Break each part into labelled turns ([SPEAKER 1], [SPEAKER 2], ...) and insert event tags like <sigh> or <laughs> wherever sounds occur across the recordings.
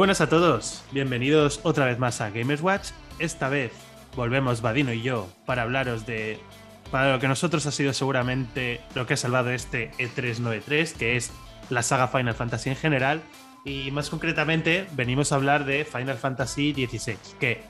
[SPEAKER 1] buenas a todos, bienvenidos otra vez más a Gamers Watch. Esta vez volvemos Vadino y yo para hablaros de para lo que nosotros ha sido seguramente lo que ha salvado este E393, que es la saga Final Fantasy en general. Y más concretamente, venimos a hablar de Final Fantasy XVI, que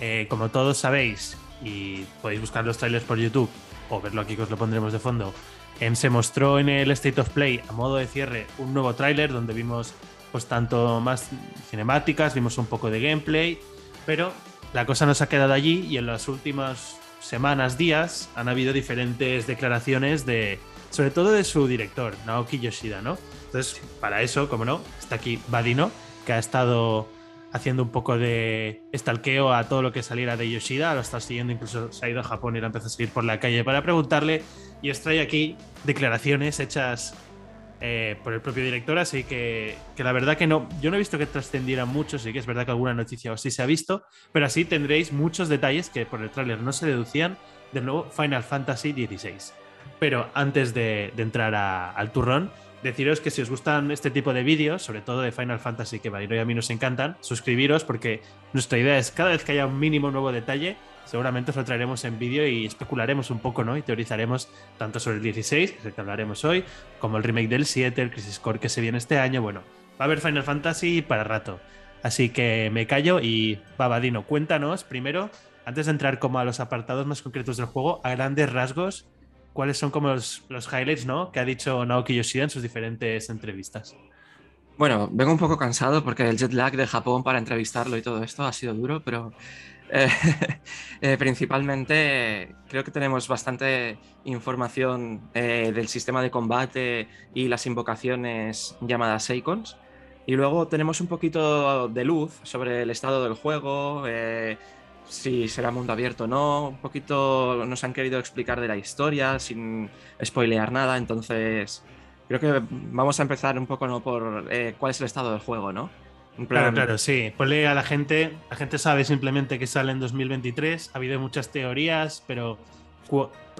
[SPEAKER 1] eh, como todos sabéis, y podéis buscar los trailers por YouTube o verlo aquí que os lo pondremos de fondo, em, se mostró en el State of Play a modo de cierre un nuevo tráiler donde vimos pues tanto más cinemáticas, vimos un poco de gameplay, pero la cosa nos ha quedado allí y en las últimas semanas, días, han habido diferentes declaraciones de, sobre todo de su director, Naoki Yoshida, ¿no? Entonces, para eso, como no, está aquí Badino, que ha estado haciendo un poco de estalqueo a todo lo que saliera de Yoshida, lo está siguiendo, incluso se ha ido a Japón y lo empezó a seguir por la calle para preguntarle y os trae aquí declaraciones hechas eh, por el propio director, así que, que, la verdad que no, yo no he visto que trascendiera mucho, sí que es verdad que alguna noticia o sí se ha visto, pero así tendréis muchos detalles que por el tráiler no se deducían del nuevo Final Fantasy XVI. Pero antes de, entrar al turrón, deciros que si os gustan este tipo de vídeos, sobre todo de Final Fantasy que y a mí nos encantan, suscribiros porque nuestra idea es cada vez que haya un mínimo nuevo detalle, seguramente os lo traeremos en vídeo y especularemos un poco, ¿no? Y teorizaremos tanto sobre el 16, que es el que hablaremos hoy, como el remake del 7, el Crisis Core que se viene este año. Bueno, va a haber Final Fantasy para rato. Así que me callo y Babadino, cuéntanos primero, antes de entrar como a los apartados más concretos del juego, a grandes rasgos, cuáles son como los, los highlights, ¿no? Que ha dicho Naoki Yoshida en sus diferentes entrevistas.
[SPEAKER 2] Bueno, vengo un poco cansado porque el jet lag de Japón para entrevistarlo y todo esto ha sido duro, pero eh, <laughs> eh, principalmente creo que tenemos bastante información eh, del sistema de combate y las invocaciones llamadas Seikons. Y luego tenemos un poquito de luz sobre el estado del juego, si será mundo abierto o no. Un poquito nos han querido explicar de la historia sin spoilear nada. Entonces creo que vamos a empezar un poco ¿no? por cuál es el estado del juego, ¿no?
[SPEAKER 1] Claro, claro, sí. Ponle a la gente, la gente sabe simplemente que sale en 2023, ha habido muchas teorías, pero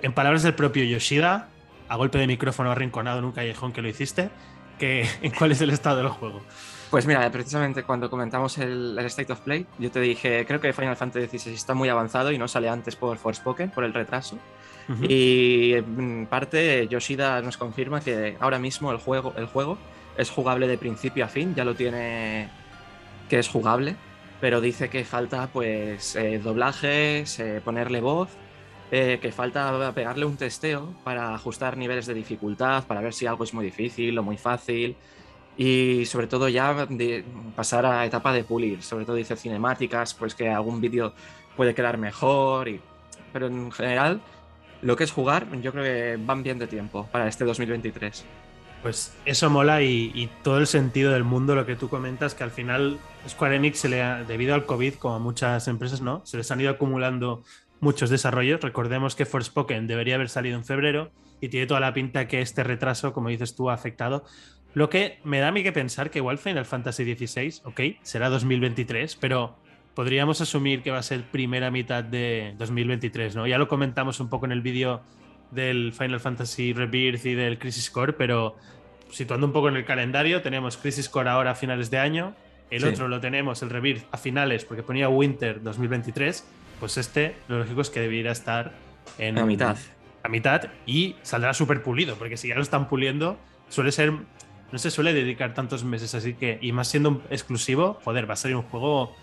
[SPEAKER 1] en palabras del propio Yoshida, a golpe de micrófono arrinconado en un callejón que lo hiciste, que, <laughs> ¿en cuál es el estado del juego?
[SPEAKER 2] Pues mira, precisamente cuando comentamos el, State of Play, yo te dije, creo que Final Fantasy XVI está muy avanzado y no sale antes por Forspoken, por el retraso. Y en parte Yoshida nos confirma que ahora mismo el juego, el juego es jugable de principio a fin, ya lo tiene que es jugable, pero dice que falta pues eh, doblajes, ponerle voz, eh, que falta pegarle un testeo para ajustar niveles de dificultad, para ver si algo es muy difícil o muy fácil y sobre todo ya de pasar a etapa de pulir, sobre todo dice cinemáticas, pues que algún vídeo puede quedar mejor, y... pero en general lo que es jugar yo creo que van bien de tiempo para este 2023.
[SPEAKER 1] Pues eso mola y, todo el sentido del mundo, lo que tú comentas, que al final Square Enix, se le ha, debido al COVID, como a muchas empresas, ¿no? Se les han ido acumulando muchos desarrollos. Recordemos que Forspoken debería haber salido en febrero y tiene toda la pinta que este retraso, como dices tú, ha afectado. Lo que me da a mí que pensar que igual Final Fantasy XVI, ok, será 2023, pero podríamos asumir que va a ser primera mitad de 2023, ¿no? Ya lo comentamos un poco en el vídeo del Final Fantasy Rebirth y del Crisis Core, pero situando un poco en el calendario, tenemos Crisis Core ahora a finales de año, el otro lo tenemos, el Rebirth, a finales, porque ponía Winter 2023, pues este lo lógico es que debería estar en...
[SPEAKER 2] A mitad.
[SPEAKER 1] A mitad y saldrá súper pulido, porque si ya lo están puliendo, suele ser... No se suele dedicar tantos meses, así que, y más siendo un exclusivo, joder, va a ser un juego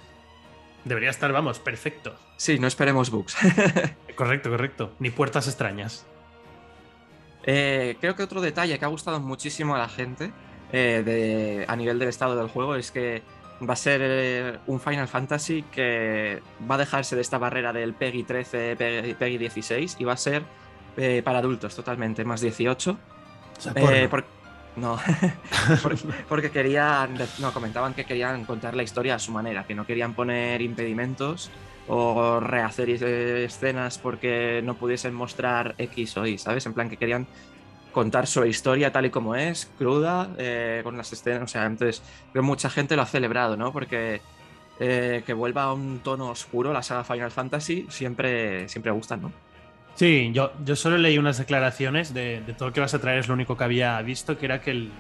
[SPEAKER 1] debería estar, vamos, perfecto.
[SPEAKER 2] Sí, no esperemos bugs. <laughs>
[SPEAKER 1] correcto, correcto. Ni puertas extrañas.
[SPEAKER 2] Eh, creo que otro detalle que ha gustado muchísimo a la gente eh, a nivel del estado del juego es que va a ser eh, un Final Fantasy que va a dejarse de esta barrera del PEGI 13, PEGI, 16 y va a ser para adultos totalmente, más 18. no, <laughs> porque, querían, no, comentaban que querían contar la historia a su manera, que no querían poner impedimentos o rehacer escenas porque no pudiesen mostrar X o Y, ¿sabes? En plan que querían contar su historia tal y como es, cruda, eh, con las escenas, o sea, entonces creo que mucha gente lo ha celebrado, ¿no? Porque eh, que vuelva a un tono oscuro la saga Final Fantasy siempre, siempre gusta, ¿no?
[SPEAKER 1] Sí, yo, yo solo leí unas declaraciones de, todo lo que vas a traer, es lo único que había visto, que era que el,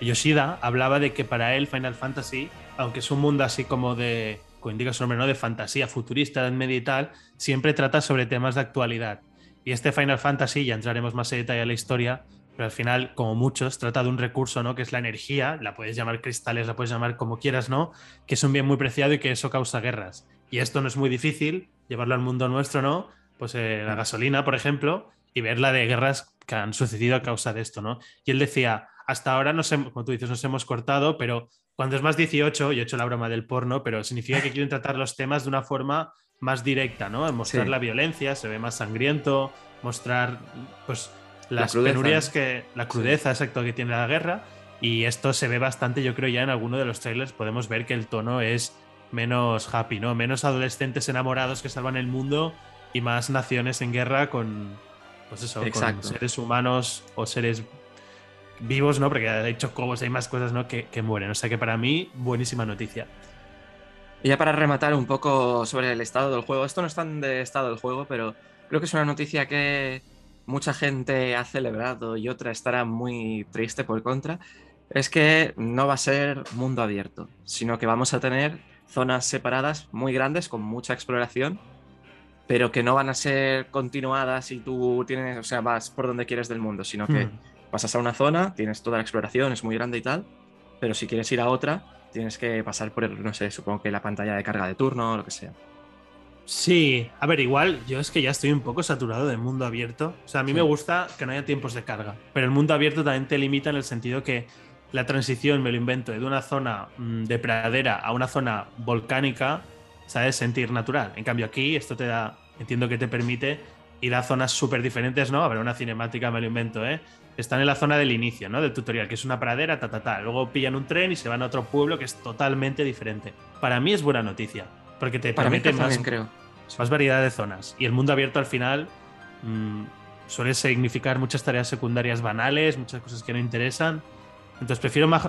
[SPEAKER 1] Yoshida hablaba de que para él Final Fantasy, aunque es un mundo así como de, como indica su nombre, ¿no? de fantasía futurista, de media y tal, siempre trata sobre temas de actualidad. Y este Final Fantasy, ya entraremos más en detalle en la historia, pero al final, como muchos, trata de un recurso, ¿no? Que es la energía, la puedes llamar cristales, la puedes llamar como quieras, ¿no? Que es un bien muy preciado y que eso causa guerras. Y esto no es muy difícil, llevarlo al mundo nuestro, ¿no? Pues eh, la gasolina, por ejemplo, y ver la de guerras que han sucedido a causa de esto, ¿no? Y él decía, hasta ahora, nos como tú dices, nos hemos cortado, pero cuando es más 18, yo he hecho la broma del porno, pero significa que quieren tratar los temas de una forma más directa, ¿no? Mostrar la violencia, se ve más sangriento, mostrar, pues las penurias que. La crudeza, exacto, que tiene la guerra. Y esto se ve bastante, yo creo, ya en alguno de los trailers podemos ver que el tono es menos happy, ¿no? Menos adolescentes enamorados que salvan el mundo y más naciones en guerra con. Pues eso, con seres humanos o seres vivos, ¿no? Porque hay chocobos, hay más cosas, ¿no? Que, que mueren. O sea que para mí, buenísima noticia.
[SPEAKER 2] Y ya para rematar un poco sobre el estado del juego, esto no es tan de estado del juego, pero creo que es una noticia que mucha gente ha celebrado y otra estará muy triste por contra, es que no va a ser mundo abierto, sino que vamos a tener zonas separadas muy grandes con mucha exploración, pero que no van a ser continuadas y tú tienes, o sea, vas por donde quieres del mundo, sino que hmm. Pasas a una zona, tienes toda la exploración, es muy grande y tal, pero si quieres ir a otra, tienes que pasar por, no sé, supongo que la pantalla de carga de turno o lo que sea.
[SPEAKER 1] Sí, a ver, igual yo es que ya estoy un poco saturado del mundo abierto. O sea, a mí me gusta que no haya tiempos de carga, pero el mundo abierto también te limita en el sentido que la transición, me lo invento, de una zona mm, de pradera a una zona volcánica, ¿sabes? Sentir natural. En cambio aquí esto te da, entiendo que te permite ir a zonas súper diferentes, ¿no? A ver, una cinemática, me lo invento, ¿eh? Están en la zona del inicio, ¿no? Del tutorial, que es una pradera, ta, ta, ta. Luego pillan un tren y se van a otro pueblo que es totalmente diferente. Para mí es buena noticia porque te permite más,
[SPEAKER 2] creo.
[SPEAKER 1] más variedad de zonas. Y el mundo abierto al final mm, suele significar muchas tareas secundarias banales, muchas cosas que no interesan. Entonces prefiero más,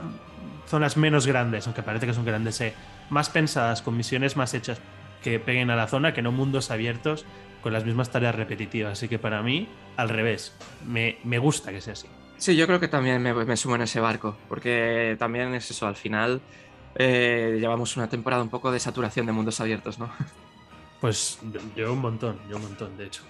[SPEAKER 1] zonas menos grandes, aunque parece que son grandes, eh, más pensadas, con misiones más hechas que peguen a la zona, que no mundos abiertos con las mismas tareas repetitivas. Así que para mí, al revés, me, gusta que sea así.
[SPEAKER 2] Sí, yo creo que también me, me sumo en ese barco, porque también es eso, al final eh, llevamos una temporada un poco de saturación de mundos abiertos, ¿no? <laughs>
[SPEAKER 1] Pues yo un montón, yo un montón, de hecho.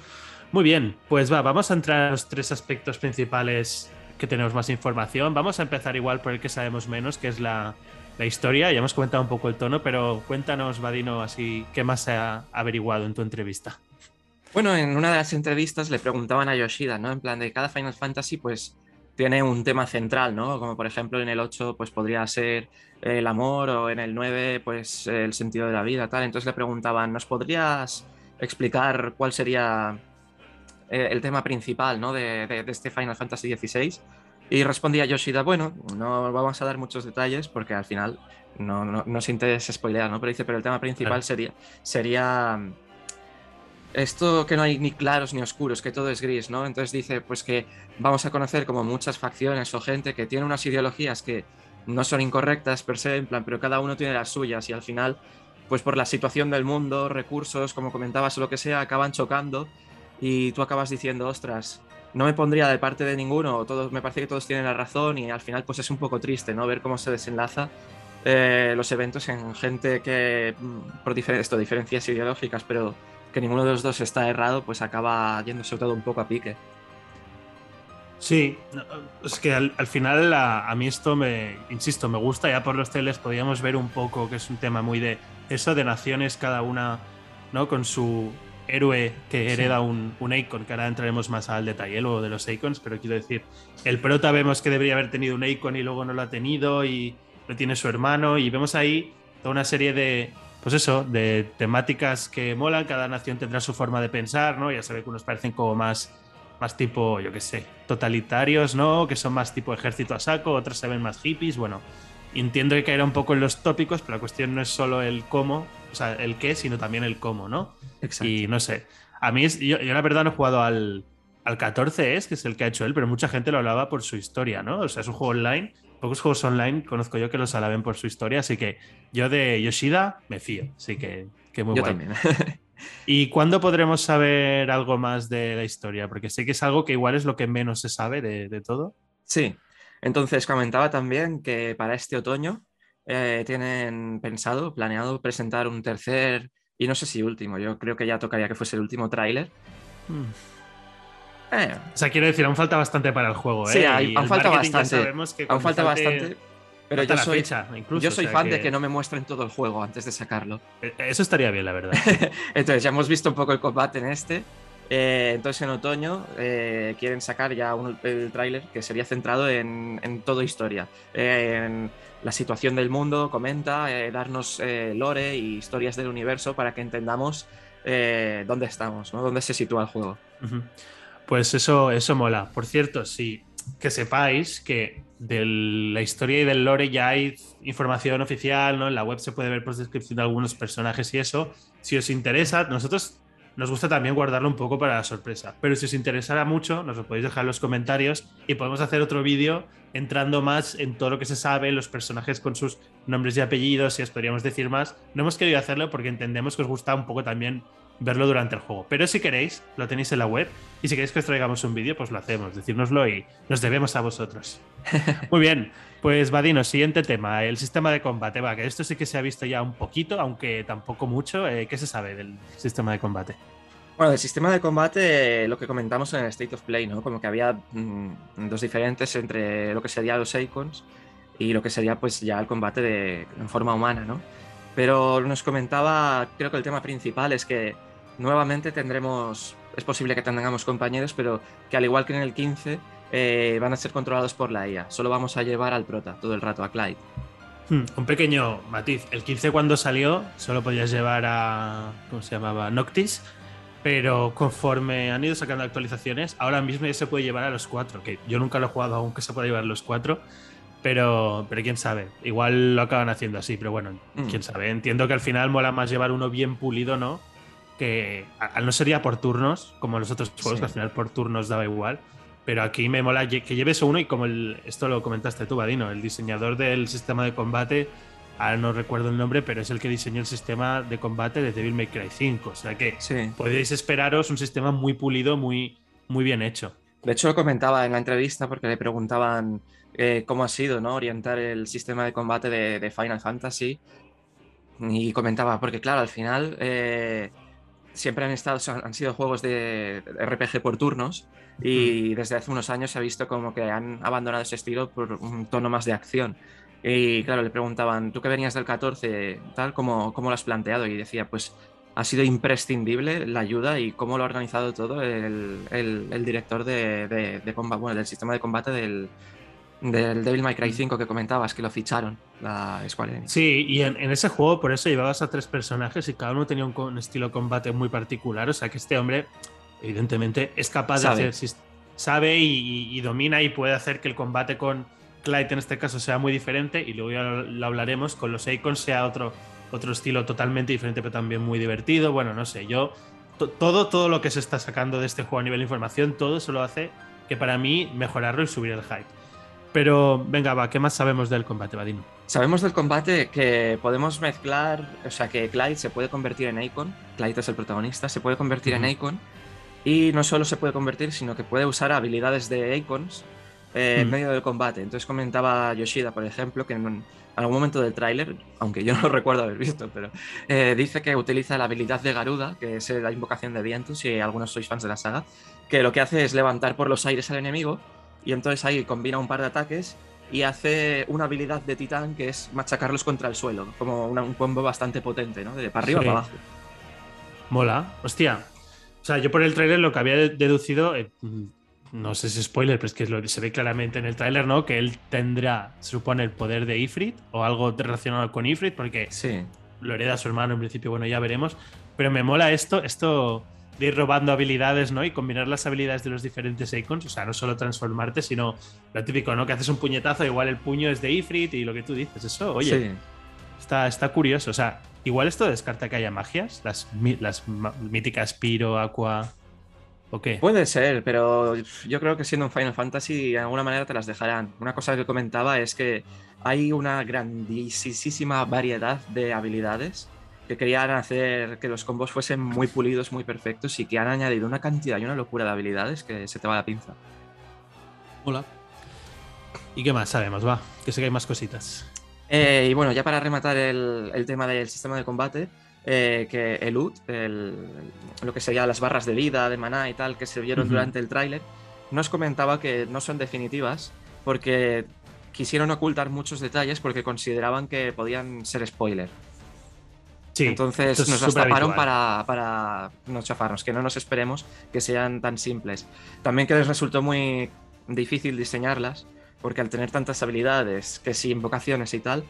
[SPEAKER 1] Muy bien, pues va, vamos a entrar a los tres aspectos principales que tenemos más información. Vamos a empezar igual por el que sabemos menos, que es la, la historia. Ya hemos comentado un poco el tono, pero cuéntanos, Vadino, así, ¿qué más se ha averiguado en tu entrevista?
[SPEAKER 2] Bueno, en una de las entrevistas le preguntaban a Yoshida, ¿no? En plan de cada Final Fantasy, pues tiene un tema central, ¿no? Como por ejemplo en el 8 pues podría ser el amor o en el 9 pues el sentido de la vida, tal. Entonces le preguntaban, ¿nos podrías explicar cuál sería eh, el tema principal, ¿no? De, este Final Fantasy XVI? Y respondía Yoshida, bueno, no vamos a dar muchos detalles porque al final no, no, no se interesa spoilear, ¿no? Pero dice, pero el tema principal sería, sería esto que no hay ni claros ni oscuros, que todo es gris, ¿no? Entonces dice, pues que vamos a conocer como muchas facciones o gente que tiene unas ideologías que no son incorrectas per se, en plan, pero cada uno tiene las suyas y al final, pues por la situación del mundo, recursos, como comentabas o lo que sea, acaban chocando y tú acabas diciendo, ostras, no me pondría de parte de ninguno, todos, me parece que todos tienen la razón y al final pues es un poco triste, ¿no? Ver cómo se desenlaza eh, los eventos en gente que, mm, por esto, diferencias ideológicas, pero que ninguno de los dos está errado, pues acaba yéndose todo un poco a pique.
[SPEAKER 1] Sí, es que al, final a, mí esto me, insisto, me gusta, ya por los teles podíamos ver un poco que es un tema muy de eso, de naciones cada una, ¿no? Con su héroe que hereda un, un que ahora entraremos más al detalle luego de los icons, pero quiero decir, el prota vemos que debería haber tenido un icon y luego no lo ha tenido y lo tiene su hermano y vemos ahí toda una serie de, pues eso, de temáticas que molan, cada nación tendrá su forma de pensar, ¿no? Ya sabe que unos parecen como más, más tipo, yo qué sé, totalitarios, ¿no? Que son más tipo ejército a saco, otros se ven más hippies, bueno, entiendo que caerá un poco en los tópicos, pero la cuestión no es solo el cómo, o sea, el qué, sino también el cómo, ¿no? Exacto. Y no sé, a mí, es, yo, la verdad no he jugado al, al 14 es, que es el que ha hecho él, pero mucha gente lo hablaba por su historia, ¿no? O sea, es un juego online pocos juegos online conozco yo que los alaben por su historia, así que yo de Yoshida me fío, así que, que muy
[SPEAKER 2] yo También. <laughs>
[SPEAKER 1] ¿Y cuándo podremos saber algo más de la historia? Porque sé que es algo que igual es lo que menos se sabe de, todo.
[SPEAKER 2] Sí, entonces comentaba también que para este otoño eh, tienen pensado, planeado presentar un tercer, y no sé si último, yo creo que ya tocaría que fuese el último tráiler.
[SPEAKER 1] Hmm. Eh. O sea, quiero decir, aún falta bastante para el juego.
[SPEAKER 2] Sí,
[SPEAKER 1] ¿eh?
[SPEAKER 2] aún falta bastante. Aún falta bastante. Pero yo soy, yo soy fan de que no me muestren todo el juego antes de sacarlo.
[SPEAKER 1] E, eso estaría bien, la verdad. <laughs>
[SPEAKER 2] entonces, ya hemos visto un poco el combate en este. Eh, entonces, en otoño eh, quieren sacar ya el tráiler que sería centrado en, en todo historia. en la situación del mundo, comenta, eh, darnos lore y historias del universo para que entendamos dónde estamos, ¿no? dónde se sitúa el juego.
[SPEAKER 1] Pues eso, eso mola. Por cierto, sí, que sepáis que de la historia y del lore ya hay información oficial, ¿no? En la web se puede ver por descripción de algunos personajes y eso. Si os interesa, nosotros nos gusta también guardarlo un poco para la sorpresa. Pero si os interesara mucho, nos lo podéis dejar en los comentarios y podemos hacer otro vídeo entrando más en todo lo que se sabe, los personajes con sus nombres y apellidos, si os podríamos decir más. No hemos querido hacerlo porque entendemos que os gusta un poco también verlo durante el juego. Pero si queréis, lo tenéis en la web. Y si queréis que os traigamos un vídeo, pues lo hacemos. Decírnoslo y nos debemos a vosotros. <laughs> Muy bien. Pues Vadino, siguiente tema, el sistema de combate. Va, que esto sí que se ha visto ya un poquito, aunque tampoco mucho. Eh, ¿Qué se sabe del sistema de combate?
[SPEAKER 2] Bueno, del sistema de combate, lo que comentamos en el State of Play, ¿no? Como que había mm, dos diferentes entre lo que sería los icons y lo que sería pues ya el combate de, en forma humana, ¿no? Pero nos comentaba, creo que el tema principal es que nuevamente tendremos, es posible que tengamos compañeros, pero que al igual que en el 15 eh, van a ser controlados por la IA. Solo vamos a llevar al prota todo el rato, a Clyde.
[SPEAKER 1] Hmm, un pequeño matiz. El 15 cuando salió solo podías llevar a, ¿cómo se llamaba? Noctis. Pero conforme han ido sacando actualizaciones, ahora mismo ya se puede llevar a los cuatro, que yo nunca lo he jugado aún que se pueda llevar a los cuatro, pero, pero quién sabe, igual lo acaban haciendo así, pero bueno, hmm. quién sabe. Entiendo que al final mola más llevar uno bien pulido, ¿no? que al no sería por turnos, como los otros juegos, que al final por turnos daba igual. Pero aquí me mola que lleves uno y como el, esto lo comentaste tú, Vadino, el diseñador del sistema de combate, ahora no recuerdo el nombre, pero es el que diseñó el sistema de combate de Devil May Cry 5. O sea que podéis esperaros un sistema muy pulido, muy, muy bien hecho.
[SPEAKER 2] De hecho, lo comentaba en la entrevista porque le preguntaban eh, cómo ha sido ¿no? orientar el sistema de combate de, Final Fantasy. Y comentaba, porque claro, al final eh, siempre han, estado, han sido juegos de RPG por turnos y mm. desde hace unos años se ha visto como que han abandonado ese estilo por un tono más de acción. Y claro, le preguntaban, tú que venías del 14, tal, ¿cómo, cómo lo has planteado? Y decía, pues ha sido imprescindible la ayuda y cómo lo ha organizado todo el, el, director de, de, bueno, del sistema de combate del, del Devil May Cry 5 que comentabas, que lo ficharon la Square
[SPEAKER 1] Sí, y en, ese juego por eso llevabas a tres personajes y cada uno tenía un, estilo de combate muy particular, o sea que este hombre evidentemente es capaz de hacer, sabe y, domina y puede hacer que el combate con Clyde en este caso sea muy diferente y luego ya lo, hablaremos, con los Icons sea otro, otro estilo totalmente diferente pero también muy divertido, bueno, no sé, yo todo, todo lo que se está sacando de este juego a nivel de información, todo eso lo hace que para mí mejorarlo y subir el hype. Pero venga, va, ¿qué más sabemos del combate, Vadino?
[SPEAKER 2] Sabemos del combate que podemos mezclar, o sea, que Clyde se puede convertir en Icon, Clyde es el protagonista, se puede convertir en Icon y no solo se puede convertir, sino que puede usar habilidades de Icons eh, en medio del combate. Entonces comentaba Yoshida, por ejemplo, que en algún momento del tráiler, aunque yo <laughs> no recuerdo haber visto, pero eh, dice que utiliza la habilidad de Garuda, que es la invocación de vientos, si algunos sois fans de la saga, que lo que hace es levantar por los aires al enemigo y entonces ahí combina un par de ataques y hace una habilidad de titán que es machacarlos contra el suelo, como un combo bastante potente, ¿no? De para arriba para abajo.
[SPEAKER 1] Mola, hostia. O sea, yo por el tráiler lo que había deducido, eh, no sé si es spoiler, pero es que lo, se ve claramente en el tráiler, ¿no? Que él tendrá, se supone, el poder de Ifrit o algo relacionado con Ifrit, porque
[SPEAKER 2] sí.
[SPEAKER 1] lo hereda su hermano en principio, bueno, ya veremos. Pero me mola esto, esto de ir robando habilidades, ¿no? Y combinar las habilidades de los diferentes icons, o sea, no solo transformarte, sino lo típico, ¿no? Que haces un puñetazo, igual el puño es de Ifrit y lo que tú dices, eso, oye, está, está curioso, o sea, igual esto descarta que haya magias, las, las míticas Piro, Aqua, ¿o qué?
[SPEAKER 2] Puede ser, pero yo creo que siendo un Final Fantasy, de alguna manera te las dejarán. Una cosa que comentaba es que hay una grandísima variedad de habilidades que querían hacer que los combos fuesen muy pulidos, muy perfectos y que han añadido una cantidad y una locura de habilidades que se te va la pinza.
[SPEAKER 1] Hola. ¿Y qué más sabemos? Va, que sé que hay más cositas.
[SPEAKER 2] Eh, y bueno, ya para rematar el, tema del sistema de combate, eh, que el UT, lo que sería las barras de vida, de maná y tal, que se vieron durante el tráiler, nos comentaba que no son definitivas porque quisieron ocultar muchos detalles porque consideraban que podían ser spoiler. Sí, Entonces nos las taparon para, para no chafarnos, que no nos esperemos que sean tan simples. También que les resultó muy difícil diseñarlas, porque al tener tantas habilidades, que si invocaciones y tal,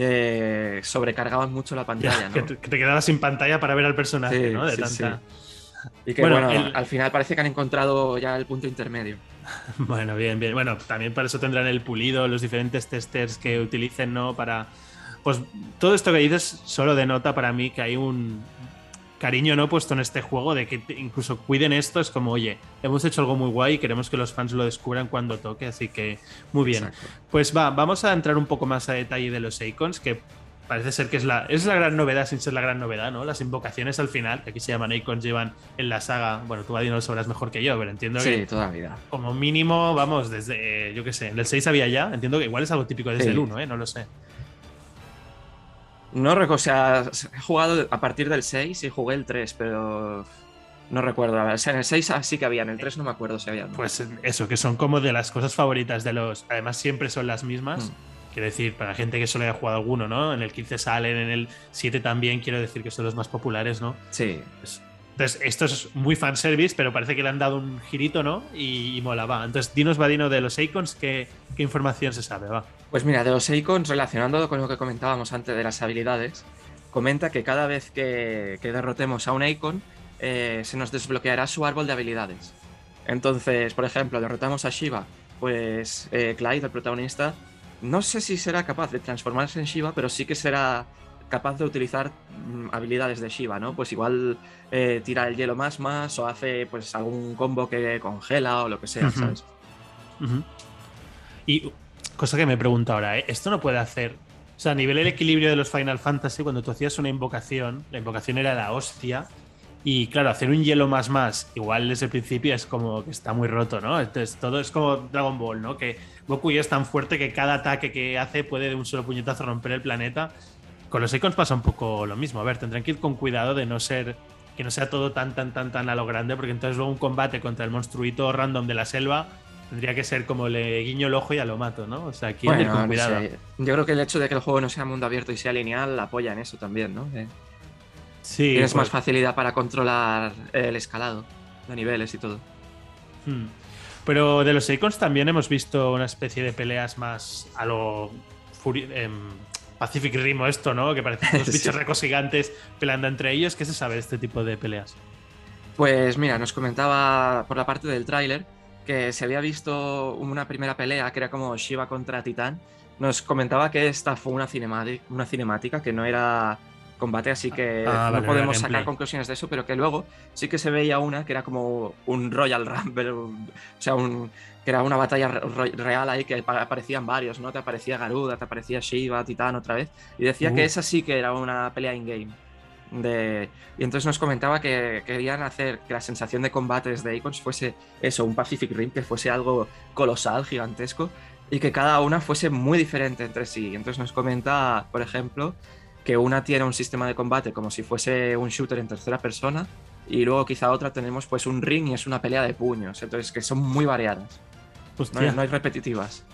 [SPEAKER 2] eh, sobrecargaban mucho la pantalla.
[SPEAKER 1] que, te, quedabas sin pantalla para ver al personaje, ¿no? De tanta...
[SPEAKER 2] Y que bueno, al final parece que han encontrado ya el punto intermedio. <laughs>
[SPEAKER 1] Bueno, bien, bien. Bueno, también para eso tendrán el pulido, los diferentes testers que utilicen, ¿no? Para. Pues todo esto que dices solo denota para mí que hay un cariño no puesto en este juego de que incluso cuiden esto es como oye hemos hecho algo muy guay y queremos que los fans lo descubran cuando toque así que muy bien pues va vamos a entrar un poco más a detalle de los icons que parece ser que es la, es la gran novedad sin ser la gran novedad, ¿no? Las invocaciones al final, que aquí se llaman icons, llevan en la saga, bueno, tú Adi no lo sabrás mejor que yo, pero entiendo
[SPEAKER 2] sí,
[SPEAKER 1] que...
[SPEAKER 2] toda la vida.
[SPEAKER 1] Como mínimo, vamos, desde, yo qué sé, en el 6 había ya, entiendo que igual es algo típico desde el 1, ¿eh? No lo sé.
[SPEAKER 2] No recuerdo, o sea, he jugado a partir del 6 y jugué el 3, pero no recuerdo. O sea, en el 6 sí que había, en el 3 no me acuerdo si había.
[SPEAKER 1] Pues eso, que son como de las cosas favoritas de los... Además siempre son las mismas. Mm. Quiero decir, para la gente que solo haya jugado alguno, ¿no? En el 15 salen, en el 7 también, quiero decir que son los más populares, ¿no?
[SPEAKER 2] Sí.
[SPEAKER 1] Pues, entonces, esto es muy fanservice, pero parece que le han dado un girito, ¿no? Y, mola, va. Entonces, dinos, Vadino, de los icons, ¿qué, ¿qué, información se sabe? Va.
[SPEAKER 2] Pues mira, de los icons, relacionándolo con lo que comentábamos antes de las habilidades, comenta que cada vez que, derrotemos a un icon, eh, se nos desbloqueará su árbol de habilidades. Entonces, por ejemplo, derrotamos a Shiva, pues eh, Clyde, el protagonista, no sé si será capaz de transformarse en Shiva, pero sí que será capaz de utilizar mm, habilidades de Shiva, ¿no? Pues igual eh, tira el hielo más más o hace pues algún combo que congela o lo que sea, ¿sabes?
[SPEAKER 1] Y cosa que me pregunto ahora, ¿eh? ¿esto no puede hacer? O sea, a nivel del equilibrio de los Final Fantasy, cuando tú hacías una invocación, la invocación era la hostia, y claro, hacer un hielo más más, igual desde el principio es como que está muy roto, ¿no? Entonces todo es como Dragon Ball, ¿no? Que Goku ya es tan fuerte que cada ataque que hace puede de un solo puñetazo romper el planeta. Con los icons pasa un poco lo mismo. A ver, tendrán que ir con cuidado de no ser que no sea todo tan tan tan tan a lo grande, porque entonces luego un combate contra el monstruito random de la selva tendría que ser como le guiño el ojo y ya lo mato, ¿no? O sea, aquí bueno, con cuidado.
[SPEAKER 2] Yo creo que el hecho de que el juego no sea mundo abierto y sea lineal apoya en eso también, ¿no?
[SPEAKER 1] sí.
[SPEAKER 2] Tienes más pues facilidad para controlar el escalado de niveles y todo.
[SPEAKER 1] Hmm. Pero de los Icons también hemos visto una especie de peleas más a lo em, Pacific Rim esto, ¿no? Que parecen <laughs> dos bichos recos gigantes peleando entre ellos. ¿Qué se sabe de este tipo de peleas?
[SPEAKER 2] Pues mira, nos comentaba por la parte del tráiler que se había visto una primera pelea que era como Shiva contra Titán. Nos comentaba que esta fue una, una cinemática, que no era combate, así que ah, no podemos sacar conclusiones de eso, pero que luego sí que se veía una que era como un Royal Rumble, o sea, un, que era una batalla real ahí que aparecían varios, ¿no? Te aparecía Garuda, te aparecía Shiva, Titán otra vez, y decía que esa sí que era una pelea in-game. De... Y entonces nos comentaba que querían hacer que la sensación de combates de Icons fuese eso, un Pacific Rim, que fuese algo colosal, gigantesco, y que cada una fuese muy diferente entre sí. Entonces nos comenta, por ejemplo, que una tiene un sistema de combate como si fuese un shooter en tercera persona y luego quizá otra tenemos pues un ring y es una pelea de puños, entonces que son muy variadas. No hay, repetitivas.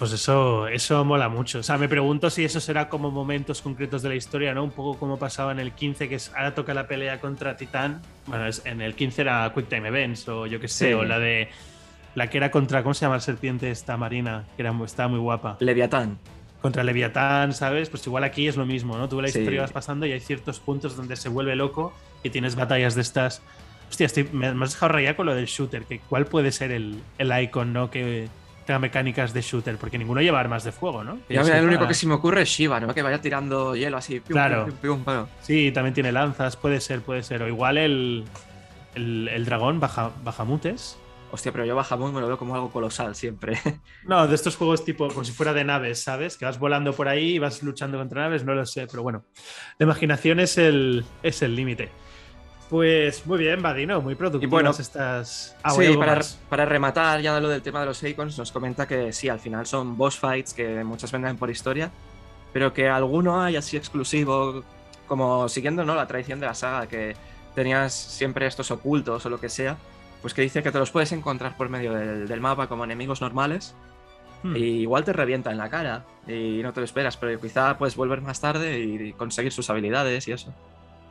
[SPEAKER 1] Pues eso, eso mola mucho. O sea, me pregunto si eso será como momentos concretos de la historia, ¿no? Un poco como pasaba en el 15, que es ahora toca la pelea contra Titán. Bueno, en el 15 era Quick Time Events, o yo qué sé, o la de. La que era contra, ¿cómo se llama la serpiente esta marina? Que era, estaba muy guapa.
[SPEAKER 2] Leviatán
[SPEAKER 1] contra Leviatán, ¿sabes? Pues igual aquí es lo mismo, ¿no? Tú la historia vas pasando y hay ciertos puntos donde se vuelve loco y tienes batallas de estas. Hostia, me, has dejado rayar con lo del shooter, que cuál puede ser el, el icon, ¿no? Que tenga mecánicas de shooter, porque ninguno lleva armas de fuego, ¿no?
[SPEAKER 2] Ya, el único que se me ocurre es Shiva, ¿no? Que vaya tirando hielo así.
[SPEAKER 1] claro. sí, también tiene lanzas, puede ser, puede ser. O igual el, el, el dragón baja, Bajamutes.
[SPEAKER 2] Hostia, pero yo Bahamut me lo veo como algo colosal siempre. <laughs>
[SPEAKER 1] No, de estos juegos tipo, como si fuera de naves, ¿sabes? Que vas volando por ahí y vas luchando contra naves, no lo sé, pero bueno. La imaginación es el es el límite. Pues muy bien, Vadino, muy productivas
[SPEAKER 2] Y bueno,
[SPEAKER 1] estas. Ah,
[SPEAKER 2] sí, para, rematar ya lo del tema de los icons, nos comenta que sí, al final son boss fights que muchas venden por historia, pero que alguno hay así exclusivo, como siguiendo ¿no? la tradición de la saga, que tenías siempre estos ocultos o lo que sea, pues que dice que te los puedes encontrar por medio del, del mapa como enemigos normales,
[SPEAKER 1] Hmm.
[SPEAKER 2] y igual te revienta en la cara y no te lo esperas, pero quizá puedes volver más tarde y conseguir sus habilidades y eso.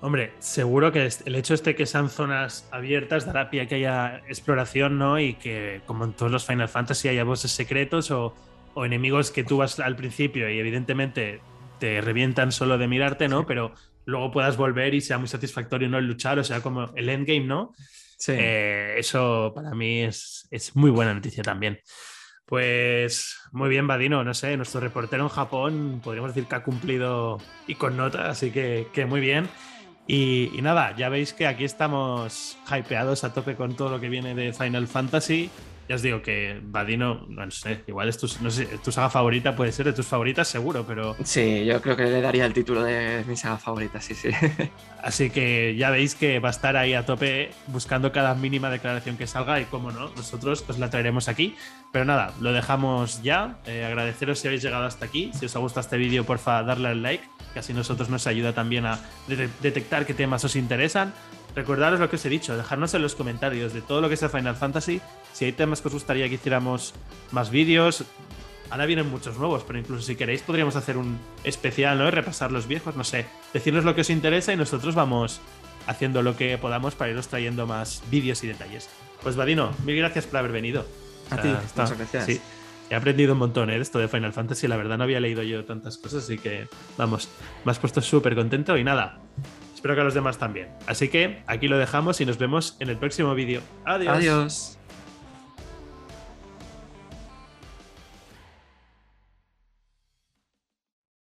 [SPEAKER 1] Hombre, seguro que el hecho este que sean zonas abiertas dará pie a que haya exploración, ¿no? Y que, como en todos los Final Fantasy, haya bosses secretos o, o enemigos que tú vas al principio y evidentemente te revientan solo de mirarte, ¿no?
[SPEAKER 2] Sí.
[SPEAKER 1] Pero luego puedas volver y sea muy satisfactorio, ¿no? El luchar, o sea, como el endgame, ¿no?
[SPEAKER 2] Sí.
[SPEAKER 1] Eh, eso para mí es, es muy buena noticia también. Pues muy bien, Vadino, no sé, nuestro reportero en Japón podríamos decir que ha cumplido y con nota, así que, que muy bien. Y, nada, ya veis que aquí estamos hypeados a tope con todo lo que viene de Final Fantasy. Ya os digo que Vadino, no sé, igual es tu, no sé, tu saga favorita, puede ser de tus favoritas seguro, pero
[SPEAKER 2] Sí, yo creo que le daría el título de mi saga favorita, sí, sí. <laughs>
[SPEAKER 1] Así que ya veis que va a estar ahí a tope buscando cada mínima declaración que salga y como no, nosotros os la traeremos aquí. Pero nada, lo dejamos ya. Eh, agradeceros si habéis llegado hasta aquí. Si os ha gustado este vídeo, porfa, darle al like, que así nosotros nos ayuda también a de- detectar qué temas os interesan. Recordaros lo que os he dicho, dejarnos en los comentarios de todo lo que sea Final Fantasy, si hay temas que os gustaría que hiciéramos más vídeos. Ahora vienen muchos nuevos, pero incluso si queréis podríamos hacer un especial, ¿no? Repasar los viejos, no sé. Decirnos lo que os interesa y nosotros vamos haciendo lo que podamos para iros trayendo más vídeos y detalles. Pues Vadino, mil gracias por haber venido.
[SPEAKER 2] A ti, muchas gracias.
[SPEAKER 1] Sí, he aprendido un montón ¿eh? de esto de Final Fantasy. La verdad no había leído yo tantas cosas, así que vamos, me has puesto súper contento y nada. Espero que a los demás también. Así que aquí lo dejamos y nos vemos en el próximo vídeo. Adiós.
[SPEAKER 2] Adiós.